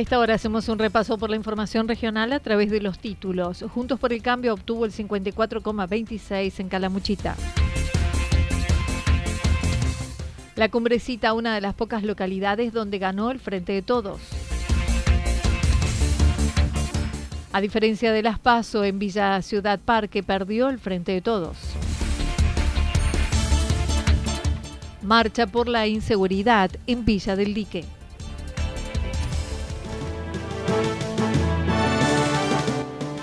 A esta hora hacemos un repaso por la información regional a través de los títulos. Juntos por el Cambio obtuvo el 54,26 en Calamuchita. La cumbrecita, una de las pocas localidades donde ganó el Frente de Todos. A diferencia de Las Paso, en Villa Ciudad Parque perdió el Frente de Todos. Marcha por la inseguridad en Villa del Dique.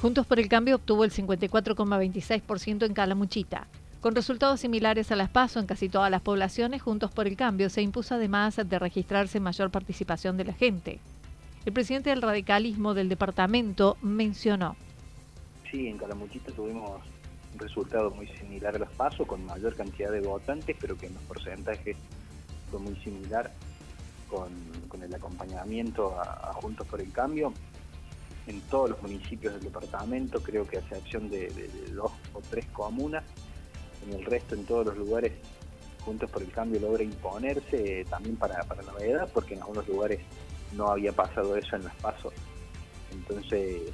Por el Cambio obtuvo el 54,26% en Calamuchita. Con resultados similares a las PASO en casi todas las poblaciones, Juntos por el Cambio se impuso además de registrarse mayor participación de la gente. El presidente del radicalismo del departamento mencionó. Sí, en Calamuchita tuvimos un resultado muy similar a las PASO, con mayor cantidad de votantes, pero que en los porcentajes fue muy similar con, el acompañamiento a Juntos por el Cambio en todos los municipios del departamento, creo que a excepción de, dos o tres comunas, en el resto, en todos los lugares, Juntos por el Cambio logra imponerse eh, también para, para la novedad, porque en algunos lugares no había pasado eso en las pasos. Entonces, eh,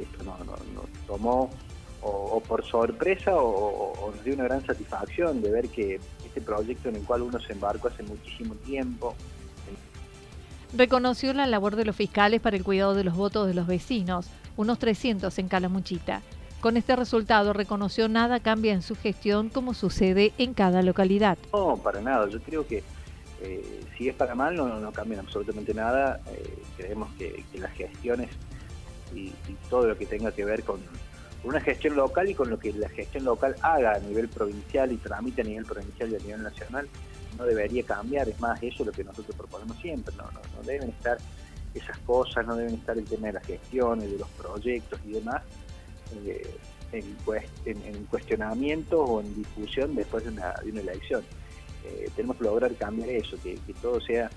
esto nos tomó o, por sorpresa o, nos dio una gran satisfacción de ver que este proyecto en el cual uno se embarcó hace muchísimo tiempo, reconoció la labor de los fiscales para el cuidado de los votos de los vecinos, unos 300 en Calamuchita. Con este resultado reconoció nada cambia en su gestión como sucede en cada localidad. No, para nada. Yo creo que eh, si es para mal no, no cambian absolutamente nada. Eh, creemos que, las gestiones y, todo lo que tenga que ver con una gestión local y con lo que la gestión local haga a nivel provincial y tramite a nivel provincial y a nivel nacional no debería cambiar, es más, eso es lo que nosotros proponemos siempre, no, no, deben estar esas cosas, no deben estar el tema de las gestiones, de los proyectos y demás eh, en, en, cuestionamiento o en discusión después de una, de una elección. Eh, tenemos que lograr cambiar eso, que, todo sea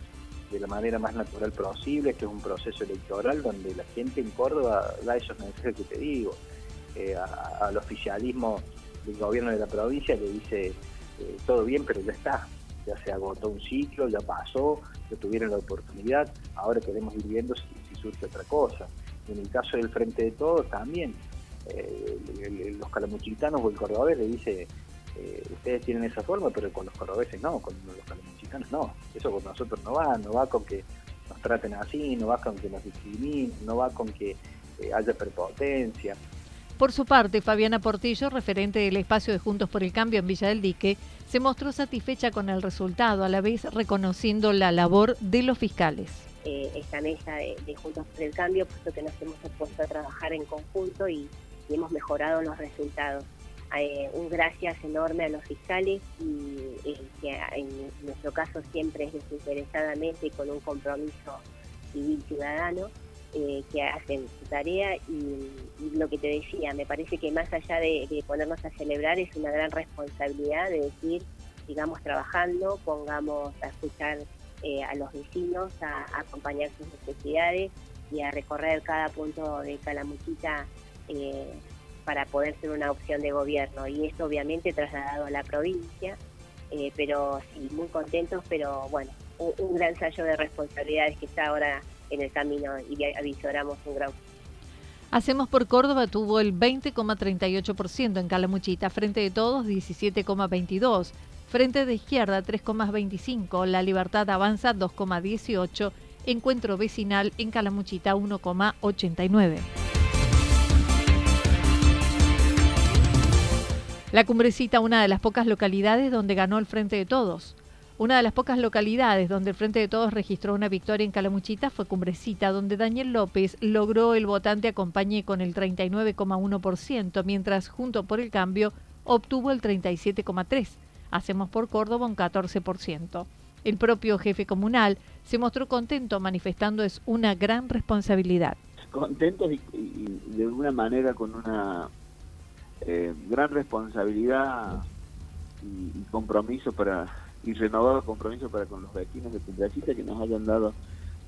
de la manera más natural posible, que es un proceso electoral donde la gente en Córdoba da esos mensajes que te digo. Eh, al oficialismo del gobierno de la provincia le dice todo bien, pero ya está, ya se agotó un ciclo, ya pasó, ya tuvieron la oportunidad, ahora queremos ir viendo si, surge otra cosa. En el caso del Frente de Todos también, eh, los calamuchitanos o el cordobés le dice, eh, ustedes tienen esa forma, pero con los cordobeses no, con los calamuchitanos no, eso con nosotros no va, no va con que nos traten así, no va con que nos discriminen, no va con que haya prepotencia. Por su parte, Fabiana Portillo, referente del espacio de Juntos por el Cambio en Villa del Dique, se mostró satisfecha con el resultado, a la vez reconociendo la labor de los fiscales. Eh, esta mesa de, Juntos por el Cambio, puesto que nos hemos puesto a trabajar en conjunto y, hemos mejorado los resultados. Eh, un gracias enorme a los fiscales y que en nuestro caso siempre es desinteresadamente y con un compromiso civil ciudadano eh, que hacen su tarea y, lo que te decía, me parece que más allá de, ponernos a celebrar es una gran responsabilidad de decir, sigamos trabajando, pongamos a escuchar eh, a los vecinos, a, acompañar sus necesidades y a recorrer cada punto de Calamuchita eh, para poder ser una opción de gobierno. Y esto obviamente trasladado a la provincia, pero sí, muy contentos, pero bueno, un, un gran ensayo de responsabilidades que está ahora en el camino y avisoramos un gran Hacemos por Córdoba tuvo el 20,38% en Calamuchita, frente de todos 17,22%, frente de izquierda 3,25%, La Libertad avanza 2,18%, Encuentro Vecinal en Calamuchita 1,89%. La Cumbrecita, una de las pocas localidades donde ganó el Frente de Todos. Una de las pocas localidades donde el Frente de Todos registró una victoria en Calamuchita fue Cumbrecita, donde Daniel López logró el votante acompañe con el 39,1%, mientras Junto por el Cambio obtuvo el 37,3%. Hacemos por Córdoba un 14%. El propio jefe comunal se mostró contento manifestando es una gran responsabilidad. Contentos y, de alguna manera con una eh, gran responsabilidad y compromiso para y renovado compromiso para con los vecinos de Cumbrecita que nos hayan dado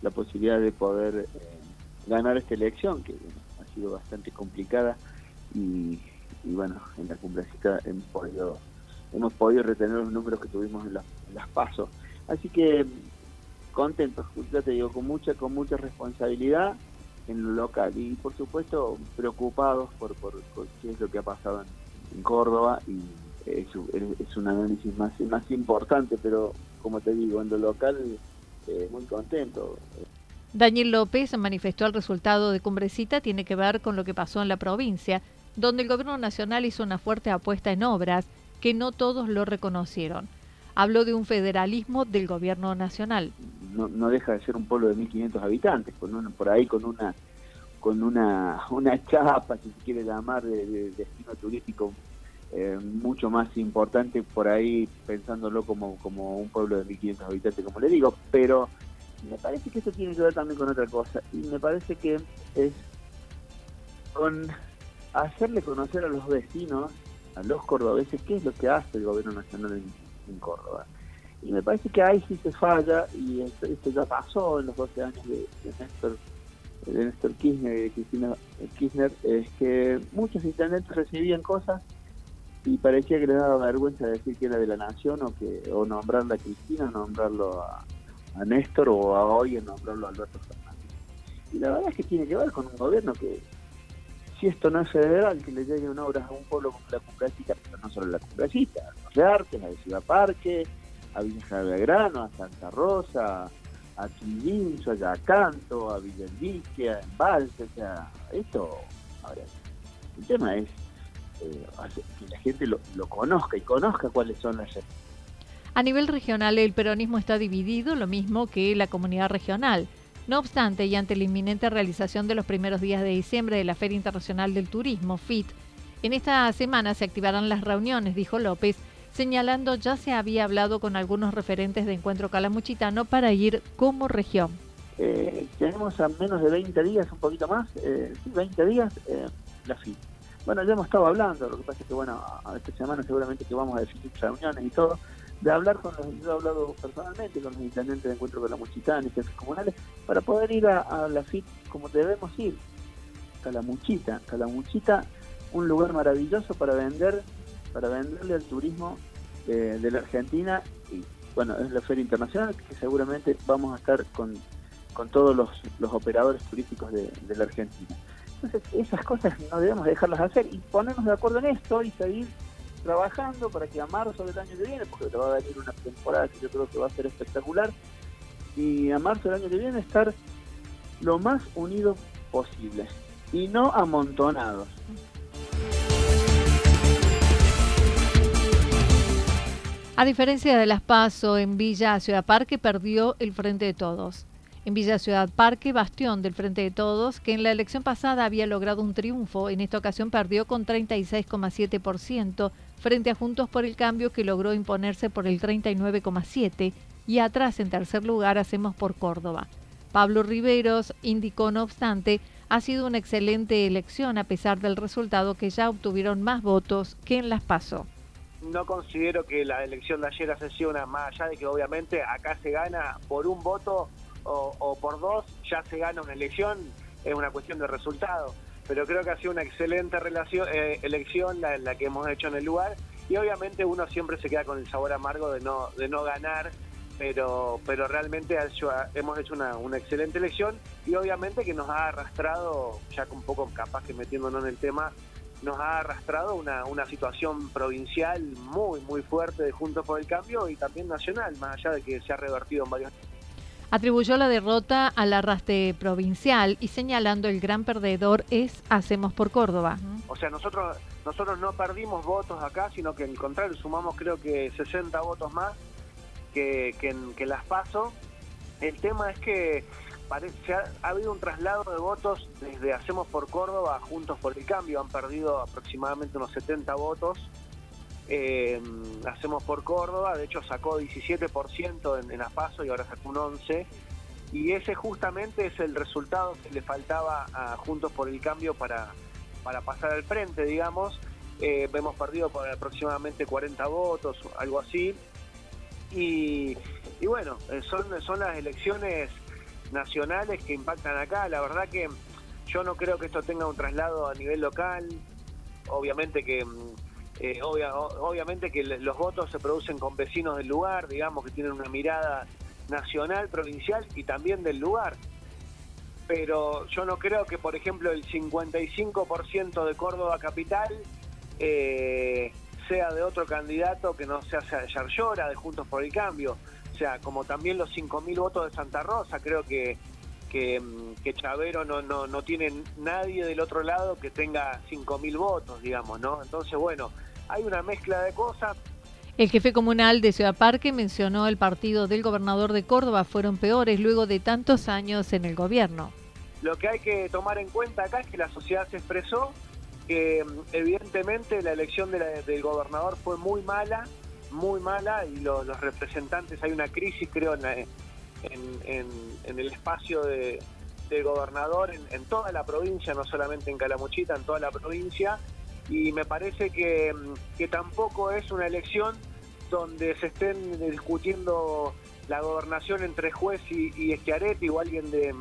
la posibilidad de poder eh, ganar esta elección, que ha sido bastante complicada y, bueno, en la Cumbrecita hemos podido, hemos podido retener los números que tuvimos en, las pasos. Así que contentos, ya te digo, con mucha, con mucha responsabilidad en lo local y por supuesto preocupados por, por, qué es lo que ha pasado en Córdoba y es, un análisis más, más importante, pero como te digo, en lo local eh, muy contento. Daniel López manifestó el resultado de Cumbrecita tiene que ver con lo que pasó en la provincia, donde el gobierno nacional hizo una fuerte apuesta en obras que no todos lo reconocieron. Habló de un federalismo del gobierno nacional. No, no deja de ser un pueblo de 1.500 habitantes, con por ahí con una con una, una chapa, si se quiere llamar, de destino turístico eh, mucho más importante por ahí pensándolo como, como un pueblo de 1.500 habitantes, como le digo, pero me parece que esto tiene que ver también con otra cosa y me parece que es con hacerle conocer a los vecinos, a los cordobeses, qué es lo que hace el gobierno nacional en, Córdoba. Y me parece que ahí sí se falla y esto, ya pasó en los 12 años de, de Néstor de Néstor Kirchner y de Cristina Kirchner, es que muchos intendentes recibían cosas y parecía que le daba vergüenza decir que era de la nación o que o nombrarlo a Cristina, nombrarlo a, Néstor o a hoy nombrarlo a Alberto Fernández. Y la verdad es que tiene que ver con un gobierno que, si esto no es federal, que le llegue una obra a un pueblo como la Cumbrecita, pero no solo la Cumbrecita, a Los Artes, a Ciudad Parque, a Villa Belgrano, a Santa Rosa, a Quilincho, a Yacanto, a Villendique, a Embalse, o sea, esto, ahora, el tema es eh, que la gente lo, conozca y conozca cuáles son las A nivel regional, el peronismo está dividido, lo mismo que la comunidad regional. No obstante, y ante la inminente realización de los primeros días de diciembre de la Feria Internacional del Turismo, FIT, en esta semana se activarán las reuniones, dijo López, señalando ya se había hablado con algunos referentes de Encuentro Calamuchitano para ir como región. Eh, tenemos a menos de 20 días, un poquito más, eh, 20 días, eh, la FIT. Bueno, ya hemos estado hablando, lo que pasa es que, bueno, esta semana seguramente que vamos a definir reuniones y todo, de hablar con los, yo he hablado personalmente con los intendentes de encuentro con la Muchitana y jefes comunales, para poder ir a, la FIT como debemos ir, Calamuchita, Calamuchita, un lugar maravilloso para vender, para venderle al turismo de, la Argentina y bueno, es la feria internacional que seguramente vamos a estar con, con todos los, los operadores turísticos de la Argentina. Entonces, esas cosas no debemos dejarlas hacer y ponernos de acuerdo en esto y seguir trabajando para que a marzo del año que viene, porque te va a venir una temporada que yo creo que va a ser espectacular, y a marzo del año que viene estar lo más unido posible. y no amontonados. A diferencia de las PASO en Villa Ciudad Parque perdió el Frente de Todos. En Villa Ciudad Parque, bastión del Frente de Todos, que en la elección pasada había logrado un triunfo, en esta ocasión perdió con 36,7% frente a Juntos por el Cambio que logró imponerse por el 39,7% y atrás en tercer lugar Hacemos por Córdoba. Pablo Riveros indicó, no obstante, ha sido una excelente elección a pesar del resultado que ya obtuvieron más votos que en las PASO no considero que la elección de ayer una más allá de que obviamente acá se gana por un voto o, por dos, ya se gana una elección, es una cuestión de resultado. Pero creo que ha sido una excelente relación, eh, elección la, la, que hemos hecho en el lugar y obviamente uno siempre se queda con el sabor amargo de no, de no ganar, pero, pero realmente hemos hecho una, una excelente elección y obviamente que nos ha arrastrado, ya un poco capaz que metiéndonos en el tema, nos ha arrastrado una, una situación provincial muy, muy fuerte de Juntos por el Cambio y también nacional, más allá de que se ha revertido en varios Atribuyó la derrota al arrastre provincial y señalando el gran perdedor es Hacemos por Córdoba. O sea, nosotros nosotros no perdimos votos acá, sino que al contrario, sumamos creo que 60 votos más que, que, que las paso. El tema es que parece, ha, habido un traslado de votos desde Hacemos por Córdoba Juntos por el Cambio. Han perdido aproximadamente unos 70 votos. Eh, hacemos por Córdoba, de hecho sacó 17% en, en Apaso y ahora sacó un 11%. Y ese justamente es el resultado que le faltaba a Juntos por el Cambio para, para pasar al frente, digamos. Eh, hemos perdido aproximadamente 40 votos, algo así. Y, y bueno, eh, son, son las elecciones nacionales que impactan acá. La verdad que yo no creo que esto tenga un traslado a nivel local. Obviamente que mm, eh, obviamente que los votos se producen con vecinos del lugar, digamos que tienen una mirada nacional, provincial y también del lugar. Pero yo no creo que, por ejemplo, el 55% de Córdoba capital eh, sea de otro candidato que no sea Yarlora, de Juntos por el Cambio. O sea, como también los 5.000 votos de Santa Rosa, creo que, que, que Chavero no, no, no tiene nadie del otro lado que tenga 5.000 votos, digamos, ¿no? Entonces, bueno, hay una mezcla de cosas. El jefe comunal de Ciudad Parque mencionó el partido del gobernador de Córdoba fueron peores luego de tantos años en el gobierno. Lo que hay que tomar en cuenta acá es que la sociedad se expresó, que mm, evidentemente la elección del gobernador fue muy mala, muy mala y los representantes, hay una crisis creo en, en, el espacio de, del gobernador en, toda la provincia, no solamente en Calamuchita, en toda la provincia, y me parece que, que tampoco es una elección donde se estén discutiendo la gobernación entre juez y, y Eschiaretti o alguien de,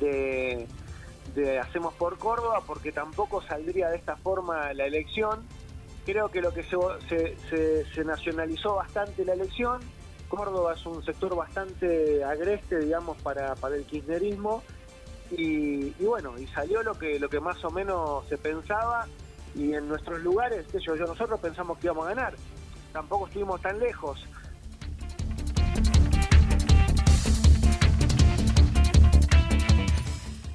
de, Hacemos por Córdoba, porque tampoco saldría de esta forma la elección creo que lo que se, nacionalizó bastante la elección. Córdoba es un sector bastante agreste, digamos, para, para el kirchnerismo. Y, bueno, y salió lo que, lo que más o menos se pensaba. Y en nuestros lugares, yo, yo, nosotros pensamos que íbamos a ganar. Tampoco estuvimos tan lejos.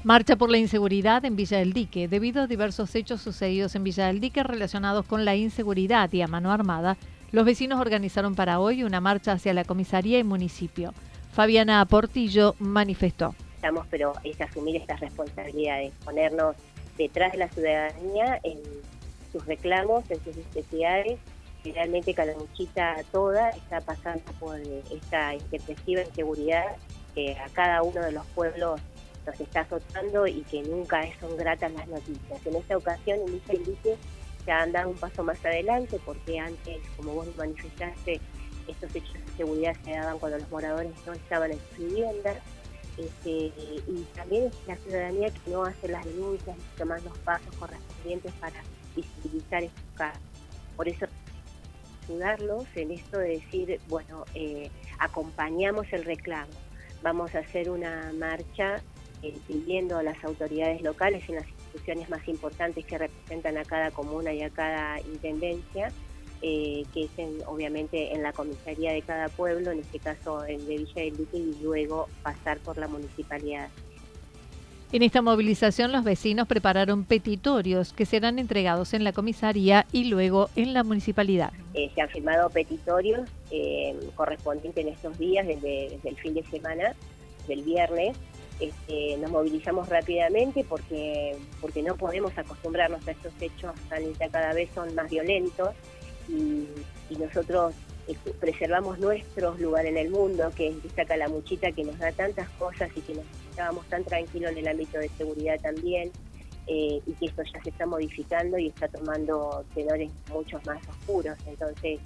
Marcha por la inseguridad en Villa del Dique. Debido a diversos hechos sucedidos en Villa del Dique relacionados con la inseguridad y a mano armada, los vecinos organizaron para hoy una marcha hacia la comisaría y municipio. Fabiana Portillo manifestó. Estamos, pero es asumir estas responsabilidades, ponernos detrás de la ciudadanía en sus reclamos, en sus necesidades. Realmente Calamuchita toda está pasando por esta excesiva inseguridad que a cada uno de los pueblos nos está azotando y que nunca son gratas las noticias. En esta ocasión, en dice se han dado un paso más adelante porque antes, como vos manifestaste, estos hechos de seguridad se daban cuando los moradores no estaban en su vivienda. Este, y también la ciudadanía que no hace las denuncias ni toma los pasos correspondientes para visibilizar estos casos. Por eso ayudarlos en esto de decir, bueno, eh, acompañamos el reclamo, vamos a hacer una marcha eh, a las autoridades locales en las instituciones más importantes que representan a cada comuna y a cada intendencia, eh, que es obviamente en la comisaría de cada pueblo, en este caso en de Villa del Duque, y luego pasar por la municipalidad. En esta movilización los vecinos prepararon petitorios que serán entregados en la comisaría y luego en la municipalidad. Eh, se han firmado petitorios eh, correspondientes en estos días, desde, el fin de semana, del viernes. Este, nos movilizamos rápidamente porque, porque no podemos acostumbrarnos a estos hechos tan cada vez son más violentos y, nosotros preservamos nuestro lugar en el mundo, que es esta calamuchita que nos da tantas cosas y que nos estábamos tan tranquilos en el ámbito de seguridad también, eh, y que esto ya se está modificando y está tomando tenores mucho más oscuros. Entonces,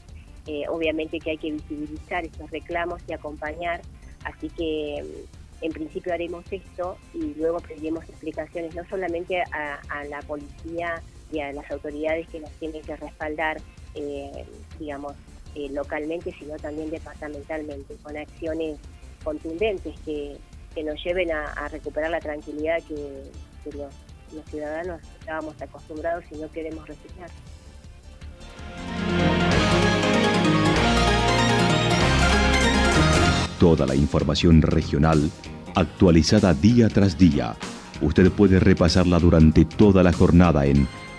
eh, obviamente que hay que visibilizar estos reclamos y acompañar, así que mm, en principio haremos esto y luego pediremos explicaciones no solamente a, a la policía y a las autoridades que nos tienen que respaldar, eh, digamos, eh, localmente, sino también departamentalmente, con acciones contundentes que, nos lleven a, recuperar la tranquilidad que, los, ciudadanos estábamos acostumbrados y no queremos resignar. Toda la información regional actualizada día tras día. Usted puede repasarla durante toda la jornada en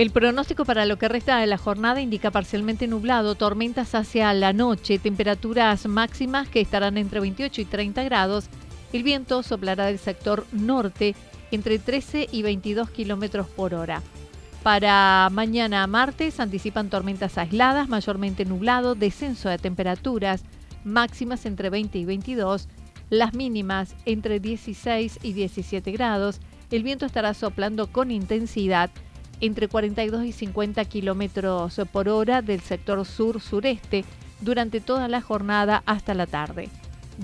El pronóstico para lo que resta de la jornada indica parcialmente nublado, tormentas hacia la noche, temperaturas máximas que estarán entre 28 y 30 grados. El viento soplará del sector norte entre 13 y 22 kilómetros por hora. Para mañana martes anticipan tormentas aisladas, mayormente nublado, descenso de temperaturas máximas entre 20 y 22, las mínimas entre 16 y 17 grados. El viento estará soplando con intensidad entre 42 y 50 kilómetros por hora del sector sur-sureste durante toda la jornada hasta la tarde.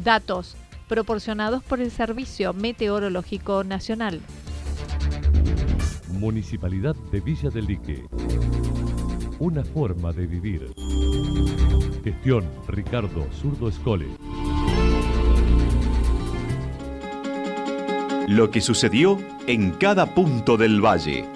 Datos proporcionados por el Servicio Meteorológico Nacional. Municipalidad de Villa del Lique. Una forma de vivir. Gestión Ricardo Zurdo Escole. Lo que sucedió en cada punto del valle.